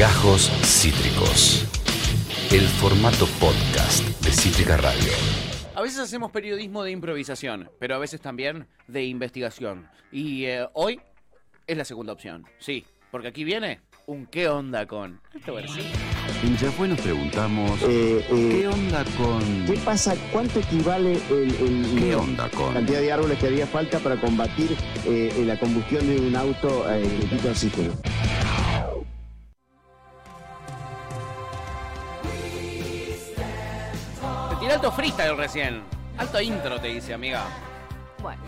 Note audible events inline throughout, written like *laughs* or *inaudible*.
Gajos Cítricos. El formato podcast de Cítrica Radio. A veces hacemos periodismo de improvisación, pero a veces también de investigación. Y eh, hoy es la segunda opción, sí, porque aquí viene un qué onda con. Esto. Ya fue, nos preguntamos, Eh, eh, ¿qué onda con...? ¿Qué pasa? ¿Cuánto equivale el, el- ¿Qué la onda con...? cantidad de árboles que haría falta para combatir eh, la combustión de un auto eh, que quita oxígeno? Alto freestyle recién. Alto intro te dice, amiga. Bueno,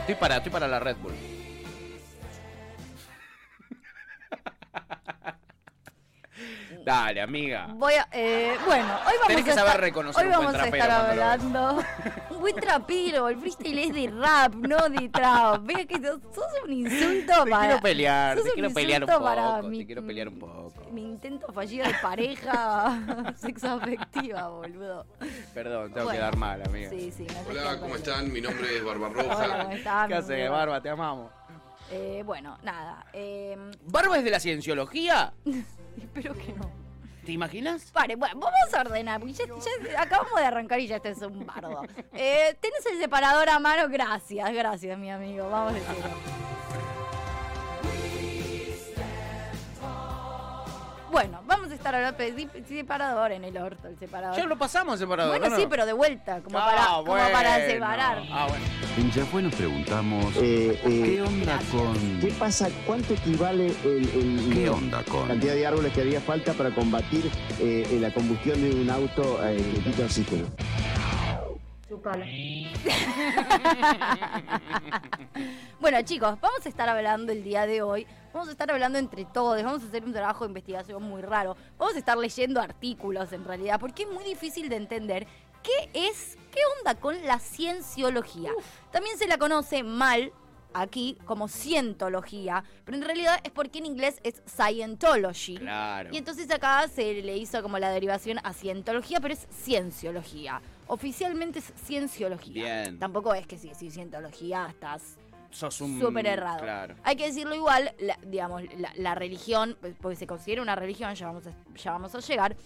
Estoy para, estoy para la Red Bull. *laughs* Dale, amiga. voy a, eh, bueno, hoy vamos Tenés que a saber estar, reconocer hoy un buen vamos a estar hablando *laughs* un buen trapero, el freestyle es de rap, no de trap. Vea que sos, un insulto Te para quiero pelear, te quiero pelear un poco. Te quiero pelear un poco. Mi intento fallido de pareja *laughs* sexoafectiva, boludo. Perdón, tengo que dar mal, amiga. Sí, sí, me Hola, ¿cómo están? Mi nombre es Hola, Barbarroja. ¿cómo estás? ¿Qué haces, Barba? Te amamos. Eh, bueno, nada. Eh, ¿Barba es de la cienciología? *laughs* espero que no. ¿Te imaginas? Pare, bueno, vamos a ordenar, porque ya, ya acabamos de arrancar y ya este es un bardo. Eh, ¿Tenés el separador a mano? Gracias, gracias, mi amigo. Vamos de cero. Estar hablando de di- separador en el orto, el separador. Ya lo pasamos el separador. bueno, ¿no? sí, pero de vuelta, como, Ah, para, como bueno. para separar. Ah, bueno. Ya fue, nos preguntamos, Eh, eh, ¿qué onda con...? ¿Qué pasa? ¿Cuánto equivale el, el- ¿Qué la onda con...? cantidad de árboles que haría falta para combatir eh, la combustión de un auto eh, que quita oxígeno? *laughs* Bueno, chicos, vamos a estar hablando el día de hoy. Vamos a estar hablando entre todos. Vamos a hacer un trabajo de investigación muy raro. Vamos a estar leyendo artículos en realidad, porque es muy difícil de entender qué es, qué onda con la cienciología. También se la conoce mal aquí como cientología, pero en realidad es porque en inglés es Scientology. Claro. Y entonces acá se le hizo como la derivación a cientología, pero es cienciología. Oficialmente es cienciología. Bien. Tampoco es que si decís cientología estás Sos un. súper errado. Claro. Hay que decirlo igual, la- digamos, la, la religión, pues, porque se considera una religión, ya vamos a, ya vamos a llegar.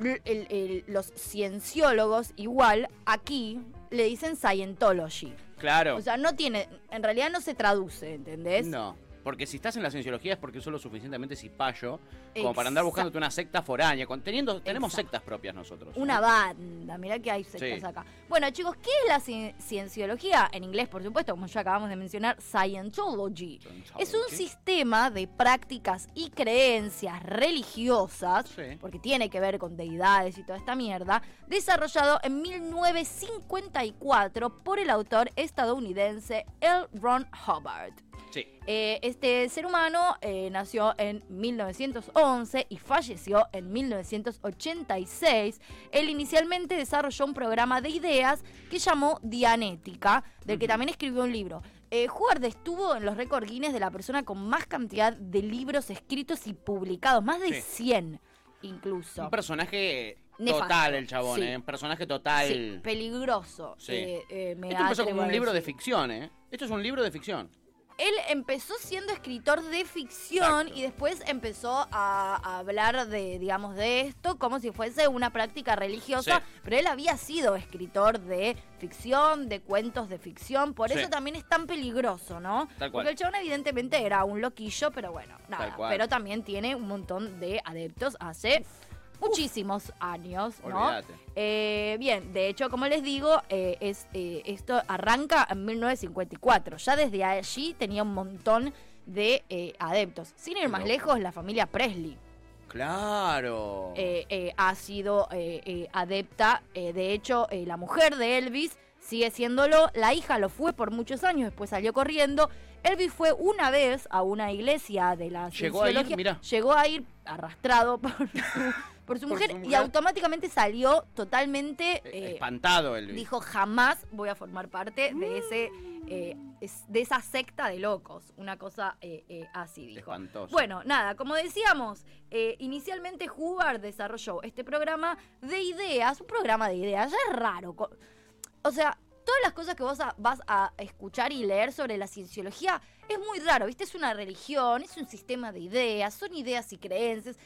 l- el- el- los cienciólogos igual aquí le dicen Scientology. Claro. O sea, no tiene, en realidad no se traduce, ¿entendés? No. Porque si estás en la cienciología es porque sos lo suficientemente cipayo como para andar buscándote una secta foránea. Con- teniendo, tenemos Exacto. sectas propias nosotros. Una banda, mirá que hay sectas Sí. acá. Bueno, chicos, ¿qué es la ci- cienciología? En inglés, por supuesto, como ya acabamos de mencionar, Scientology. Es un sistema de prácticas y creencias religiosas, Sí. porque tiene que ver con deidades y toda esta mierda, desarrollado en 1954 por el autor estadounidense L. Ron Hubbard. Sí. Eh, este ser humano eh, nació en 1911 y falleció en 1986. Él inicialmente desarrolló un programa de ideas que llamó Dianética, del que también escribió un libro. Eh, Hubbard estuvo en los récord Guinness de la persona con más cantidad de libros escritos y publicados, más de Sí. 100 incluso. Un personaje Nefasto, total el chabón, sí. ¿eh? Un personaje total. Sí, peligroso. Sí. eh, eh, me Esto empezó como un libro de ficción, ¿eh? Esto es un libro de ficción. Él empezó siendo escritor de ficción Exacto. y después empezó a, a hablar de, digamos, de esto como si fuese una práctica religiosa, Sí. pero él había sido escritor de ficción, de cuentos de ficción, por Sí. eso también es tan peligroso, ¿no? Tal cual. Porque el chabón evidentemente era un loquillo, pero bueno, nada, pero también tiene un montón de adeptos hace muchísimos años, ¿no? Eh, bien, de hecho, como les digo, eh, es, eh, esto arranca en 1954. Ya desde allí tenía un montón de eh, adeptos. Sin ir más lejos, la familia Presley Claro. ha sido adepta. De hecho, la mujer de Elvis sigue siéndolo. La hija lo fue por muchos años, después salió corriendo. Elvis fue una vez a una iglesia de la Llegó a ir, mirá. Llegó a ir arrastrado *laughs* por su, por su Por mujer su y automáticamente salió totalmente... Eh, eh, Espantado el dijo jamás voy a formar parte de ese eh, de esa secta de locos una cosa eh, así dijo Espantoso. bueno nada como decíamos inicialmente Hubbard desarrolló este programa de ideas un programa de ideas ya es raro o sea todas las cosas que vos a- vas a escuchar y leer sobre la cienciología es muy raro, ¿viste? Es una religión, es un sistema de ideas, son ideas y creencias.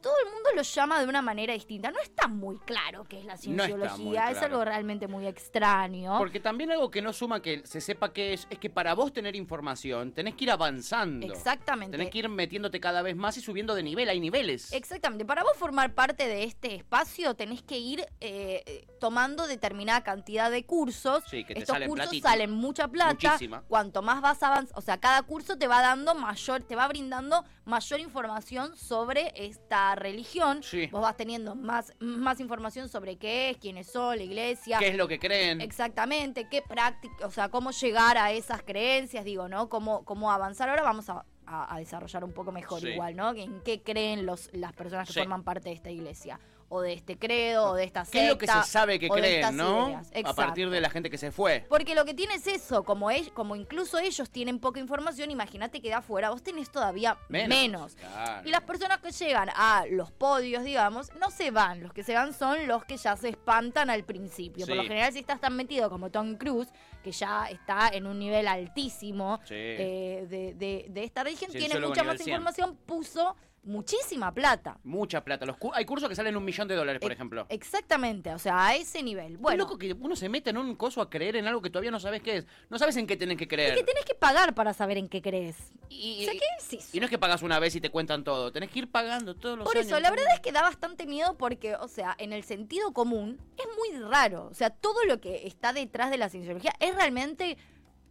Todo el mundo lo llama de una manera distinta. No está muy claro qué es la No cienciología, es claro. algo realmente muy extraño. Porque también algo que no suma que se sepa qué es, es que para vos tener información tenés que ir avanzando. Exactamente. Tenés que ir metiéndote cada vez más y subiendo de nivel. Hay niveles. Exactamente. Para vos formar parte de este espacio tenés que ir eh, tomando determinada cantidad de cursos. Sí, que te Estos salen cursos salen mucha plata. Muchísima. Cuanto más vas avanzando, o sea, cada curso te va dando mayor, te va brindando mayor información sobre esta religión. Sí. Vos vas teniendo más, más información sobre qué es, quiénes son, la iglesia. ¿Qué es lo que creen? Exactamente, qué práctica, o sea, cómo llegar a esas creencias, digo, ¿no? Cómo, cómo avanzar. Ahora vamos a, a- a desarrollar un poco mejor Sí. igual, ¿no? En qué creen los, las personas que Sí. forman parte de esta iglesia, o de este credo, o de esta secta. ¿Qué es lo que se sabe que creen, no? A partir de la gente que se fue. Porque lo que tiene es eso, como, ell- como incluso ellos tienen poca información, imagínate que de afuera vos tenés todavía Menos, menos. claro. Y las personas que llegan a los podios, digamos, no se van. Los que se van son los que ya se espantan al principio. Por Sí. lo general, si estás tan metido como Tom Cruise, que ya está en un nivel altísimo Sí. eh, de, de- de esta religión, tiene Cienciólogo mucha más 100. información, puso muchísima plata. Mucha plata. Los cu- hay cursos que salen un millón de dólares, por E- ejemplo. Exactamente, o sea, a ese nivel. Bueno, loco que uno se mete en un coso a creer en algo que todavía no sabes qué es. No sabes en qué tenés que creer. es que tenés que pagar para saber en qué crees. Y, O sea, ¿qué es y no es que pagas una vez y te cuentan todo. Tenés que ir pagando todos los Por años. eso, la verdad es que da bastante miedo porque, o sea, en el sentido común es muy raro. O sea, todo lo que está detrás de la cienciología es realmente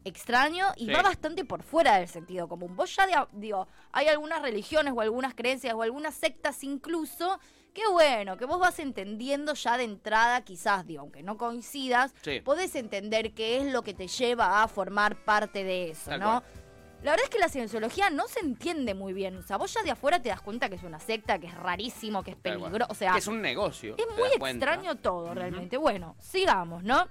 extraño y Sí. va bastante por fuera del sentido común. Vos ya, de- digo, hay algunas religiones o algunas creencias o algunas sectas incluso que bueno, que vos vas entendiendo ya de entrada, quizás, digo, aunque no coincidas, Sí. podés entender qué es lo que te lleva a formar parte de eso, Tal ¿no? cual. La verdad es que la cienciología no se entiende muy bien. O sea, vos ya de afuera te das cuenta que es una secta, que es rarísimo, que es peligroso. O sea, Que es un negocio. es muy cuenta. extraño todo realmente. Bueno, sigamos, ¿no?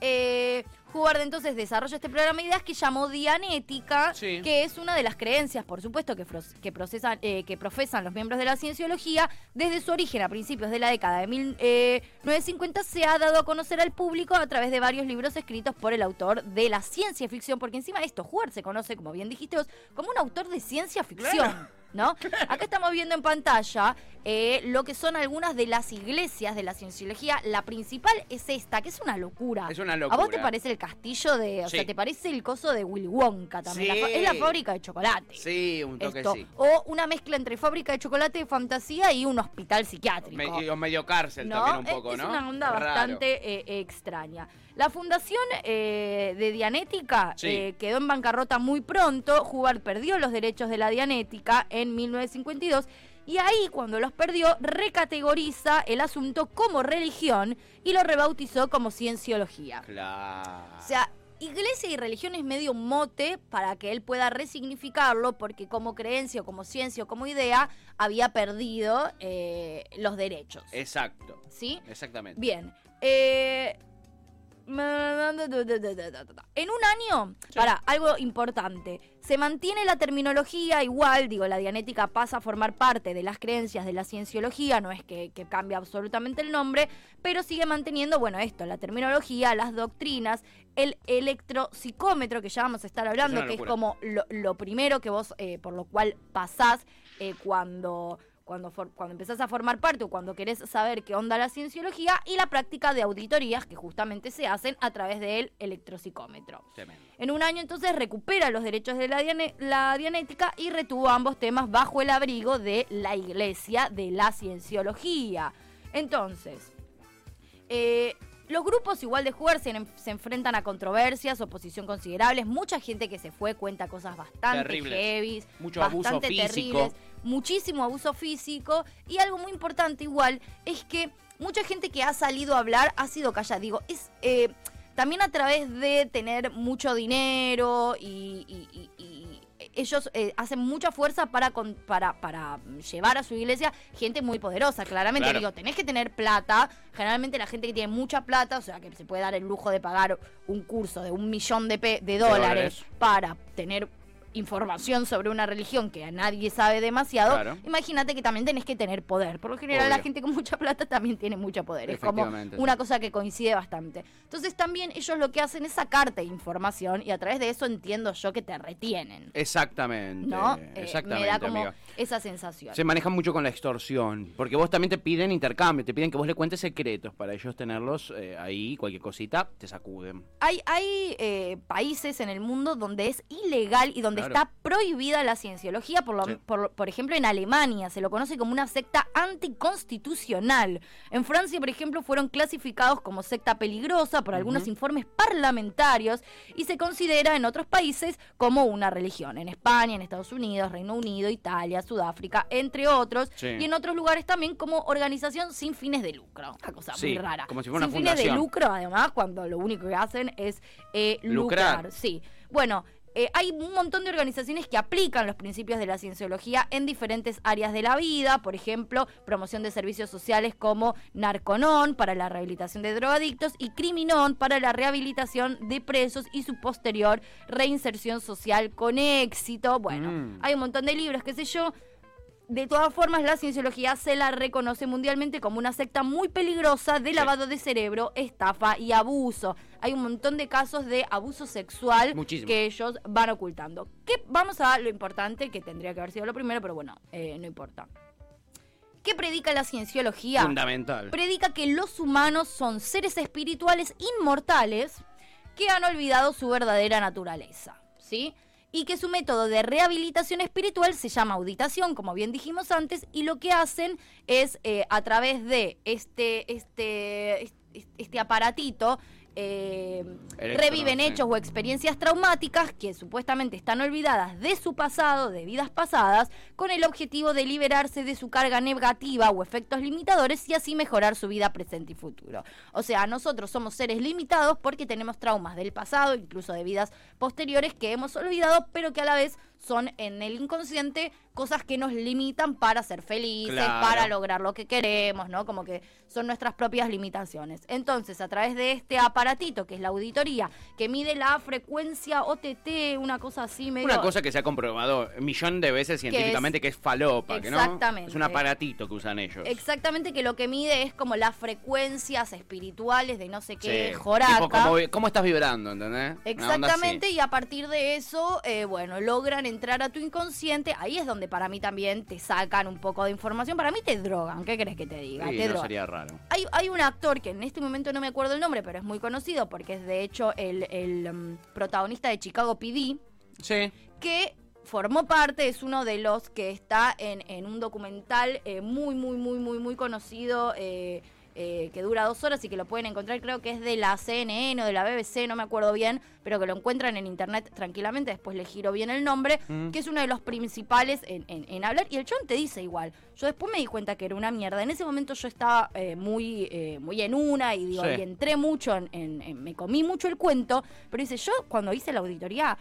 Eh, Hubbard entonces desarrolla este programa de ideas que llamó Dianética, Sí. que es una de las creencias, por supuesto, que, procesan, eh, que profesan los miembros de la cienciología. Desde su origen a principios de la década de 1950 se ha dado a conocer al público a través de varios libros escritos por el autor de la ciencia ficción, porque encima de esto, Hubbard se conoce, como bien dijiste vos, como un autor de ciencia ficción. ¿No? Acá estamos viendo en pantalla eh, lo que son algunas de las iglesias de la cienciología. La principal es esta, que es una locura. Es una ¿A vos te locura. parece el castillo de. O Sí. sea, te parece el coso de Willy Wonka también? Sí. La fa- es la fábrica de chocolate. Sí, un toque Esto. sí. O una mezcla entre fábrica de chocolate de fantasía y un hospital psiquiátrico. Me- o medio cárcel ¿no? también un Es- poco, es, ¿no? una onda Raro. bastante eh, extraña. La fundación eh, de Dianética Sí. eh, quedó en bancarrota muy pronto. Hubbard perdió los derechos de la Dianética en 1952 y ahí, cuando los perdió, recategoriza el asunto como religión y lo rebautizó como cienciología. Claro. O sea, iglesia y religión es medio un mote para que él pueda resignificarlo, porque como creencia, o como ciencia o como idea, había perdido eh, los derechos. Exacto. ¿Sí? Exactamente. Bien. Eh, en un año, para algo importante, se mantiene la terminología igual, digo, la dianética pasa a formar parte de las creencias de la cienciología, no es que, que cambie absolutamente el nombre, pero sigue manteniendo, bueno, esto, la terminología, las doctrinas, el electropsicómetro, que ya vamos a estar hablando, que es como lo, lo primero que vos, eh, por lo cual pasás eh, cuando cuando, for- cuando empezás a formar parte o cuando querés saber qué onda la cienciología y la práctica de auditorías que justamente se hacen a través del electropsicómetro. Tremendo. En un año entonces recupera los derechos de la, diane- la dianética y retuvo ambos temas bajo el abrigo de la iglesia de la cienciología. Entonces, eh, los grupos igual de jugar se, se enfrentan a controversias, oposición considerables, mucha gente que se fue cuenta cosas bastante Terribles. heavies, Mucho abuso bastante físico. terribles, muchísimo abuso físico y algo muy importante igual es que mucha gente que ha salido a hablar ha sido callada. Digo, es eh, también a través de tener mucho dinero y ellos eh, hacen mucha fuerza para, con- para, para llevar a su iglesia gente muy poderosa, claramente. Claro. Digo, tenés que tener plata. Generalmente la gente que tiene mucha plata, o sea, que se puede dar el lujo de pagar un curso de un millón de, pe- de dólares dólares. para tener información sobre una religión que a nadie sabe demasiado, Claro. imagínate que también tenés que tener poder. Por lo general la gente con mucha plata también tiene mucho poder. Es como una cosa que coincide bastante. Entonces también ellos lo que hacen es sacarte información y a través de eso entiendo yo que te retienen. Exactamente. ¿No? Eh, Exactamente, me da como amiga. esa sensación. Se manejan mucho con la extorsión, porque vos también te piden intercambio, te piden que vos le cuentes secretos para ellos tenerlos eh, ahí, cualquier cosita, te sacuden. Hay, hay eh, países en el mundo donde es ilegal y donde Claro. está prohibida la cienciología. Por, lo- Sí. por, por ejemplo, en Alemania se lo conoce como una secta anticonstitucional. En Francia, por ejemplo, fueron clasificados como secta peligrosa por algunos informes parlamentarios y se considera en otros países como una religión. En España, en Estados Unidos, Reino Unido, Italia, Sudáfrica, entre otros. Sí. Y en otros lugares también como organización sin fines de lucro. Una cosa Sí, muy rara. como si fuera sin una fines de lucro, además, cuando lo único que hacen es eh, lucrar. Lucrar. Sí. Bueno. Eh, hay un montón de organizaciones que aplican los principios de la cienciología en diferentes áreas de la vida, por ejemplo, promoción de servicios sociales como Narconon para la rehabilitación de drogadictos y Criminon para la rehabilitación de presos y su posterior reinserción social con éxito. Bueno, Mm. hay un montón de libros, qué sé yo. De todas formas, la cienciología se la reconoce mundialmente como una secta muy peligrosa de lavado de cerebro, estafa y abuso. Hay un montón de casos de abuso sexual Muchísimo. que ellos van ocultando. ¿Qué, vamos a lo importante, que tendría que haber sido lo primero, pero bueno, eh, no importa. ¿Qué predica la cienciología? Fundamental. predica que los humanos son seres espirituales inmortales que han olvidado su verdadera naturaleza, ¿sí? Y que su método de rehabilitación espiritual se llama auditación, como bien dijimos antes, y lo que hacen es eh, a través de este, este, este, este aparatito eh, reviven sí. hechos o experiencias traumáticas que supuestamente están olvidadas de su pasado, de vidas pasadas, con el objetivo de liberarse de su carga negativa o efectos limitadores y así mejorar su vida presente y futuro. O sea, nosotros somos seres limitados porque tenemos traumas del pasado, incluso de vidas posteriores que hemos olvidado, pero que a la vez son en el inconsciente cosas que nos limitan para ser felices, Claro. para lograr lo que queremos, ¿no? Como que son nuestras propias limitaciones. Entonces, a través de este aparatito, que es la auditoría, que mide la frecuencia OTT, una cosa así medio... Una cosa que se ha comprobado un millón de veces científicamente que es, falopa, que no Exactamente. es un aparatito que usan ellos. Exactamente que lo que mide es como las frecuencias espirituales de no sé qué Sí. Tipo, ¿cómo, cómo estás vibrando, ¿entendés? Exactamente, y a partir de eso, eh, bueno, logran entrar a tu inconsciente. Ahí es donde para mí también te sacan un poco de información. Para mí te drogan, ¿qué crees que te diga? Sí, te no drogan. sería raro. Hay, hay un actor que en este momento no me acuerdo el nombre, pero es muy conocido porque es de hecho el, el, mm, protagonista de Chicago PD, Sí. que formó parte, es uno de los que está en, en un documental eh, muy, muy, muy, muy, muy conocido. eh, eh, que dura dos horas y que lo pueden encontrar, creo que es de la CNN o de la BBC, no me acuerdo bien, pero que lo encuentran en internet tranquilamente, después le giro bien el nombre, Mm. que es uno de los principales en, en- en hablar, y el chon te dice igual, yo después me di cuenta que era una mierda, en ese momento yo estaba eh, muy, eh, muy en una y digo, Sí. y entré mucho, en, en- en- me comí mucho el cuento, pero dice, yo cuando hice la auditoría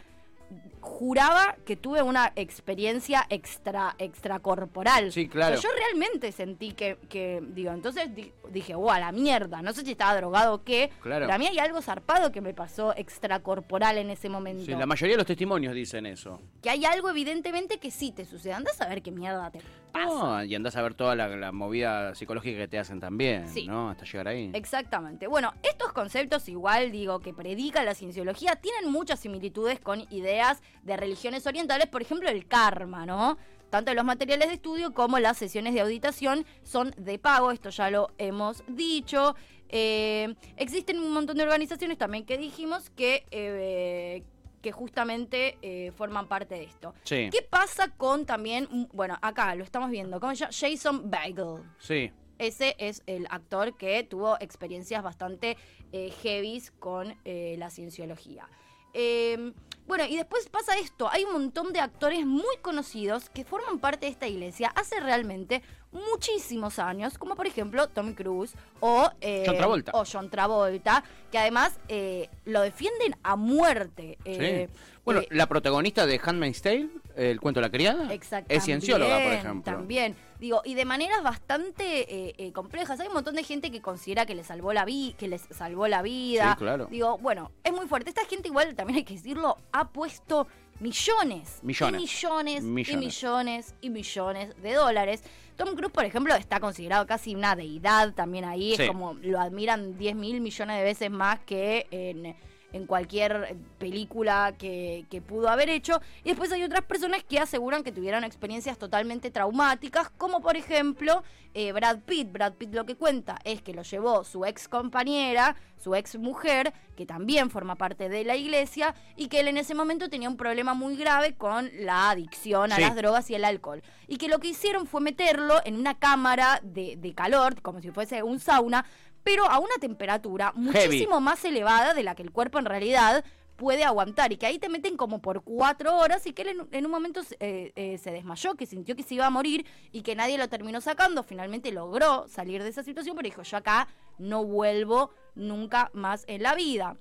juraba que tuve una experiencia extra extracorporal. Sí, claro. O sea, yo realmente sentí que, que, digo, entonces di- dije, wow, a la mierda, no sé si estaba drogado o qué, Claro. pero a mí hay algo zarpado que me pasó extracorporal en ese momento. Sí, la mayoría de los testimonios dicen eso. Que hay algo evidentemente que sí te sucede. Andás a ver qué mierda te. No, y andás a ver toda la, la movida psicológica que te hacen también, Sí. ¿no? Hasta llegar ahí. Exactamente. Bueno, estos conceptos igual digo que predica la cienciología tienen muchas similitudes con ideas de religiones orientales, por ejemplo el karma, ¿no? Tanto los materiales de estudio como las sesiones de auditación son de pago, esto ya lo hemos dicho. Eh, existen un montón de organizaciones también que dijimos que, eh, que justamente eh, forman parte de esto. Sí. ¿Qué pasa con también, mm, bueno, acá lo estamos viendo, ¿cómo se llama? Jason Bagel. Sí. Ese es el actor que tuvo experiencias bastante eh, heavies con eh, la cienciología. Eh, bueno, y después pasa esto, hay un montón de actores muy conocidos que forman parte de esta iglesia hace realmente muchísimos años, como por ejemplo Tom Cruise o, eh, John Travolta. o John Travolta, que además eh, lo defienden a muerte. eh, sí. Bueno, la protagonista de Handmaid's Tale, el cuento de la criada, es ciencióloga, por ejemplo. También. Digo, y de maneras bastante complejas. Hay un montón de gente que considera que le salvó la vida, que les salvó la vida. Sí, claro. Digo, bueno, es muy fuerte. Esta gente igual, también hay que decirlo, ha puesto millones, Millones. y millones, Millones. y millones y millones de dólares. Tom Cruise, por ejemplo, está considerado casi una deidad también ahí. Sí. Es como lo admiran 10 mil millones de veces más que en, en cualquier película que, que pudo haber hecho. Y después hay otras personas que aseguran que tuvieron experiencias totalmente traumáticas, como por ejemplo eh, Brad Pitt. Brad Pitt lo que cuenta es que lo llevó su ex compañera, su ex mujer, que también forma parte de la iglesia, y que él en ese momento tenía un problema muy grave con la adicción a Sí. las drogas y el alcohol. Y que lo que hicieron fue meterlo en una cámara de, de calor, como si fuese un sauna, pero a una temperatura muchísimo más elevada de la que el cuerpo en realidad puede aguantar y que ahí te meten como por cuatro horas y que él en, en un momento eh, eh, se desmayó, que sintió que se iba a morir y que nadie lo terminó sacando. Finalmente logró salir de esa situación, pero dijo, yo acá no vuelvo nunca más en la vida.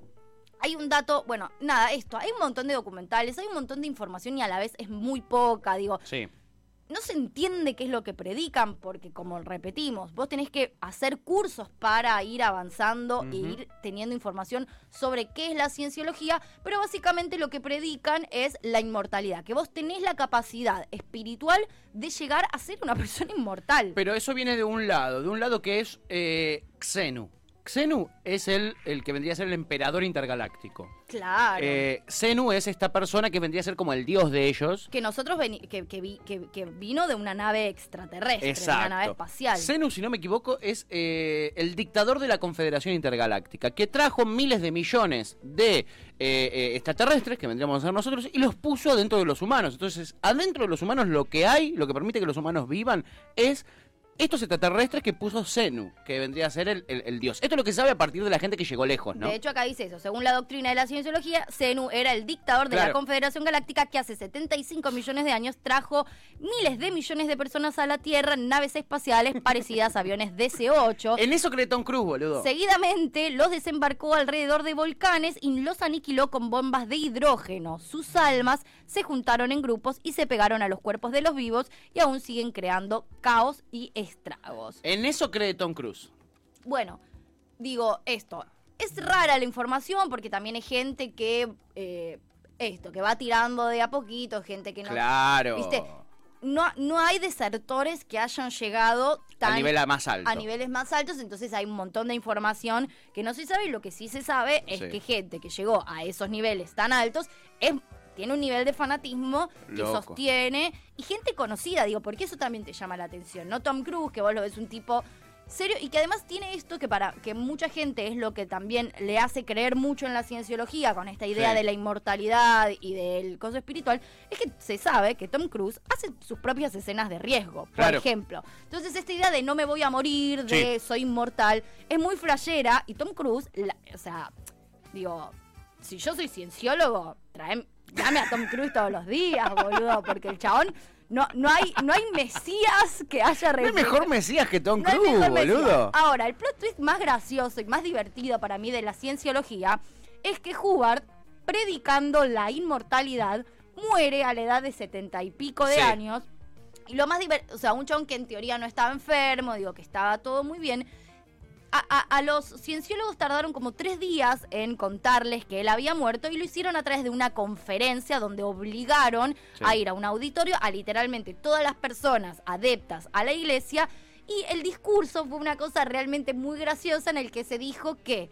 Hay un dato, bueno, nada, esto, hay un montón de documentales, hay un montón de información y a la vez es muy poca, digo, Sí. No se entiende qué es lo que predican, porque como repetimos, vos tenés que hacer cursos para ir avanzando e Ujú. ir teniendo información sobre qué es la cienciología, pero básicamente lo que predican es la inmortalidad, que vos tenés la capacidad espiritual de llegar a ser una *laughs* persona inmortal. Pero eso viene de un lado, de un lado que es eh, Xenu. Xenu es el, el que vendría a ser el emperador intergaláctico. claro. Eh, Xenu es esta persona que vendría a ser como el dios de ellos. que nosotros veni- que, que vi- que- que vino de una nave extraterrestre, de una nave espacial. Xenu, si no me equivoco, es eh, el dictador de la Confederación Intergaláctica, que trajo miles de millones de eh, eh, extraterrestres, que vendríamos a ser nosotros, y los puso dentro de los humanos. Entonces, adentro de los humanos lo que hay, lo que permite que los humanos vivan, es estos extraterrestres que puso Xenu, que vendría a ser el, el- el dios. Esto es lo que se sabe a partir de la gente que llegó lejos, ¿no? De hecho, acá dice eso. Según la doctrina de la cienciología, Zenu era el dictador de la. Confederación Galáctica que hace 75 millones de años trajo miles de millones de personas a la Tierra en naves espaciales parecidas a aviones DC-8. *laughs* en eso cree Tom Cruise, boludo. Seguidamente los desembarcó alrededor de volcanes y los aniquiló con bombas de hidrógeno. Sus almas se juntaron en grupos y se pegaron a los cuerpos de los vivos y aún siguen creando caos y estragos. En eso cree Tom Cruise. Bueno, digo esto. Es rara la información porque también hay gente que. eh, esto, que va tirando de a poquito, gente que no. Claro. ¿Viste? No, no hay desertores que hayan llegado tan a nivel a más alto. a niveles más altos, entonces hay un montón de información que no se sabe y lo que sí se sabe es Sí. que gente que llegó a esos niveles tan altos es, tiene un nivel de fanatismo que sostiene y gente conocida, digo, porque eso también te llama la atención, ¿no? Tom Cruise, que vos lo ves un tipo serio y que además tiene esto que para que mucha gente es lo que también le hace creer mucho en la cienciología con esta idea Sí. de la inmortalidad y del coso espiritual, es que se sabe que Tom Cruise hace sus propias escenas de riesgo, por Claro. ejemplo. Entonces esta idea de no me voy a morir, de soy inmortal, es muy flashera y Tom Cruise, la- o sea, digo, si yo soy cienciólogo, traem, dame a Tom Cruise todos los días, boludo, porque el chabón no, no hay no hay mesías que haya No hay mejor Mesías que Tom no Cruise, boludo. Ahora, el plot twist más gracioso y más divertido para mí de la cienciología es que Hubbard, predicando la inmortalidad, muere a la edad de setenta y pico de Sí. años. Y lo más divertido, o sea, un chabón que en teoría no estaba enfermo, digo que estaba todo muy bien. A, a- a los cienciólogos tardaron como tres días en contarles que él había muerto y lo hicieron a través de una conferencia donde obligaron Sí. a ir a un auditorio a literalmente todas las personas adeptas a la iglesia y el discurso fue una cosa realmente muy graciosa en el que se dijo que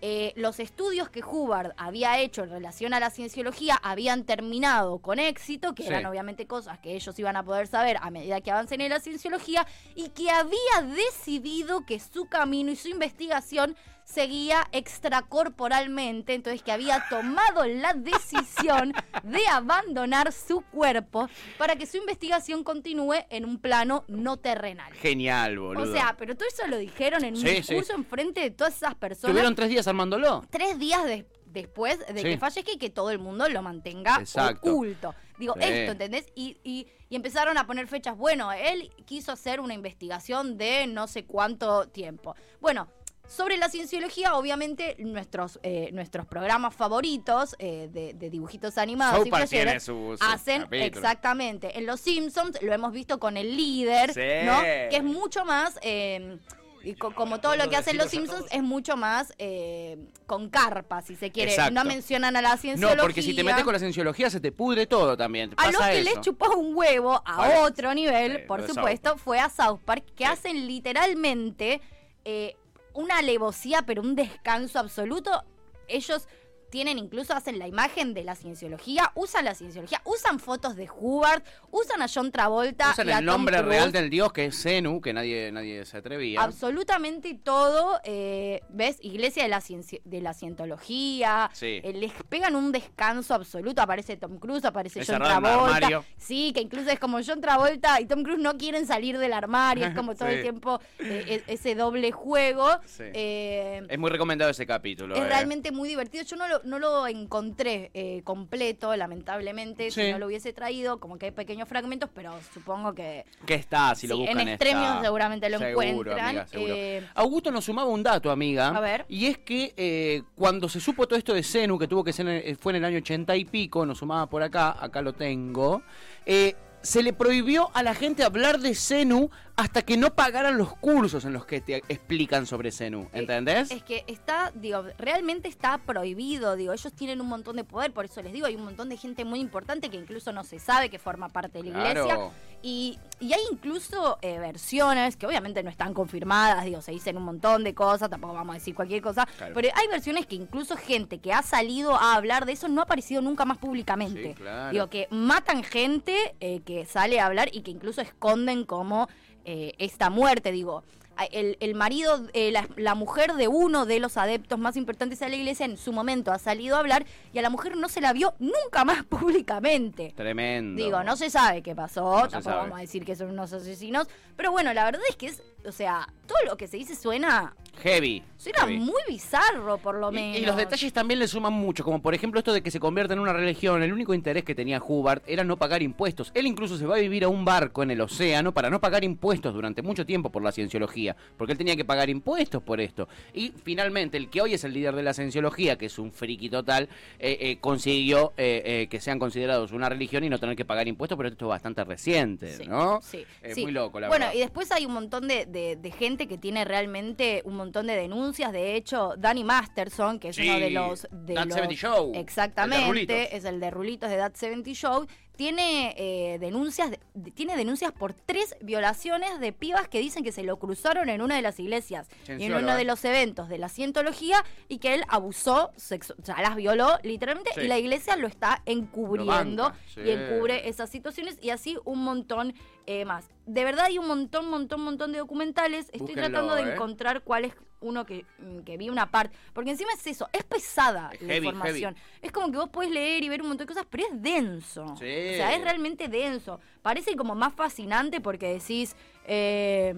eh, los estudios que Hubbard había hecho en relación a la cienciología habían terminado con éxito, que Sí. eran obviamente cosas que ellos iban a poder saber a medida que avancen en la cienciología, y que había decidido que su camino y su investigación seguía extracorporalmente, entonces que había tomado la decisión de abandonar su cuerpo para que su investigación continúe en un plano no terrenal. Genial, boludo. O sea, pero todo eso lo dijeron en un Sí, sí. discurso enfrente de todas esas personas Tuvieron tres días armándolo. tres días de- después de Sí. que fallezca y que todo el mundo lo mantenga Exacto. oculto. Digo, Sí. esto, ¿entendés? Y, y- y empezaron a poner fechas. Bueno, él quiso hacer una investigación de no sé cuánto tiempo. Bueno. Sobre la cienciología, obviamente, nuestros, eh, nuestros programas favoritos eh, de, de dibujitos animados y tiene su- su hacen capítulo. exactamente. En Los Simpsons lo hemos visto con el líder, Sí. ¿no? Que es mucho más. eh, Y co- como todo lo que hacen los Simpsons es mucho más eh, con carpa, si se quiere. Exacto. No mencionan a la cienciología. No, porque si te metes con la cienciología se te pudre todo también. A los que eso. les chupó un huevo a Vale. otro nivel, Sí, por supuesto, fue a South Park, que Sí. hacen literalmente eh, una alevosía, pero un descanso absoluto. Ellos tienen, incluso hacen la imagen de la cienciología, usan la cienciología, usan fotos de Hubbard, usan a John Travolta. Usan y a el Tom nombre real del dios que es Zenu, que nadie, nadie se atrevía. Absolutamente todo, eh, ¿ves? Iglesia de la, cienci- de la cientología. Sí. eh, les pegan un descanso absoluto. Aparece Tom Cruise, aparece John Travolta. Sí, que incluso es como John Travolta y Tom Cruise no quieren salir del armario. Es como *laughs* todo Sí. el tiempo eh, e- ese doble juego. Sí. Es muy recomendado ese capítulo. es realmente muy divertido. Yo no lo, no lo encontré eh, completo, lamentablemente. Sí. Si no lo hubiese traído, como que hay pequeños fragmentos, pero supongo que. Que está, si lo Sí, buscan en Extremios seguramente lo Seguro, encuentran. amiga, seguro. Eh, Augusto nos sumaba un dato, amiga. A ver. Y es que eh, cuando se supo todo esto de Zenu, que tuvo que ser en el- fue en el año ochenta y pico, nos sumaba por acá, acá lo tengo. eh, se le prohibió a la gente hablar de Zenu hasta que no pagaran los cursos en los que te explican sobre Zenu. ¿Entendés? Es que está, digo, realmente está prohibido, digo, ellos tienen un montón de poder, por eso les digo, hay un montón de gente muy importante que incluso no se sabe que forma parte de la iglesia. Y, y hay incluso eh, versiones que obviamente no están confirmadas, digo, se dicen un montón de cosas, tampoco vamos a decir cualquier cosa, Claro. pero hay versiones que incluso gente que ha salido a hablar de eso no ha aparecido nunca más públicamente. Sí, claro. Digo, que matan gente eh, que sale a hablar y que incluso esconden como eh, esta muerte, digo. A- El, el marido, eh, la, la mujer de uno de los adeptos más importantes de la iglesia en su momento ha salido a hablar y a la mujer no se la vio nunca más *laughs* públicamente. Tremendo. Digo, no se sabe qué pasó, No tampoco vamos a decir que son unos asesinos, pero bueno, la verdad es que es, o sea, todo lo que se dice suena, Heavy. Heavy. muy bizarro por lo menos. Y, los detalles también le suman mucho, como por ejemplo esto de que se convierta en una religión. El único interés que tenía Hubbard era no pagar impuestos. Él incluso se va a vivir a un barco en el océano para no pagar impuestos durante mucho tiempo por la cienciología, porque él tenía que pagar impuestos por esto. Y finalmente, el que hoy es el líder de la cienciología, que es un friki total, eh, eh, consiguió eh, eh, que sean considerados una religión y no tener que pagar impuestos, pero esto es bastante reciente, Sí, ¿no? Sí, sí. muy loco, la bueno, verdad. y después hay un montón de, de- de gente que tiene realmente un montón de denuncias. De hecho, Danny Masterson, que es Sí, uno de los. De That los- 70 Show, el Exactamente, Rulitos. es el de Rulitos de That 70 Show. Tiene eh, denuncias, de- de- tiene denuncias por tres violaciones de pibas que dicen que se lo cruzaron en una de las iglesias y en uno de los eventos de la cientología y que él abusó, sexu- o sea, las violó literalmente Sí. y la iglesia lo está encubriendo banca, sí. y encubre esas situaciones y así un montón eh, más. De verdad hay un montón, montón, montón de documentales. Estoy Búsquenlo, tratando de eh. encontrar cuál es uno que, mm, que vi una parte. Porque encima es eso, es pesada Es la heavy, información. Es como que vos podés leer y ver un montón de cosas, pero es denso. Sí. O sea, es realmente denso. Parece como más fascinante porque decís... eh,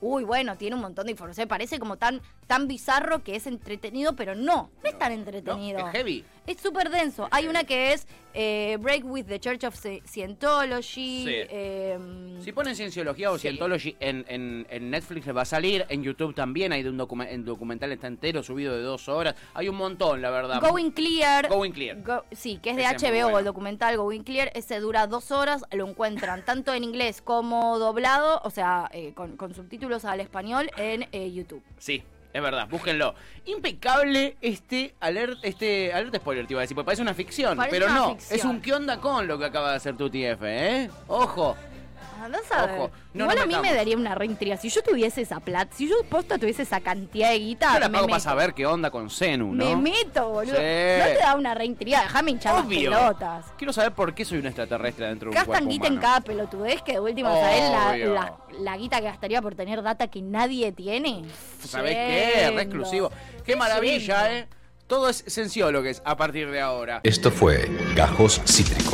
Uy, bueno, tiene un montón de información. Parece como tan, tan bizarro que es entretenido, pero no, no es tan No, entretenido. es heavy. Es súper denso. Hay una que es eh, Break with the Church of Sci- Scientology. Sí. eh, Si ponen Cienciología o Sí. Scientology en, en, en Netflix les va a salir, en YouTube también hay de un el documental está entero, subido de dos horas. Hay un montón, la verdad. Going Clear. Going Clear. Go- sí, que es de Ese HBO, bueno. el documental Going Clear. Ese dura dos horas. Lo encuentran tanto en inglés como doblado, o sea, eh, con, con subtítulos al español en eh, YouTube. Sí, es verdad, búsquenlo. Impecable este alert, este alerta spoiler, te iba a decir, porque parece una ficción, Parece pero una no, ficción. es un qué onda con lo que acaba de hacer tu TF, ¿eh? Ojo. Andás a ver. Ojo, no Igual a mí metamos. me daría una reintriga. Si yo tuviese esa plata, si yo posta tuviese esa cantidad de guita, Yo la me pago para meto. saber qué onda con Zenu, ¿no? Me meto, boludo. Sí. No te da una reintriga, déjame hinchar Obvio. las pelotas. Quiero saber por qué soy un extraterrestre dentro de un Gastan cuerpo guita en humano. cada pelotudez que de última, ¿sabés la, la, la guita que gastaría por tener data que nadie tiene? ¿Sabés qué? Re exclusivo. Qué Qué maravilla. ¿eh? Todo es Cienciólogos a partir de ahora. Esto fue Gajos Cítricos.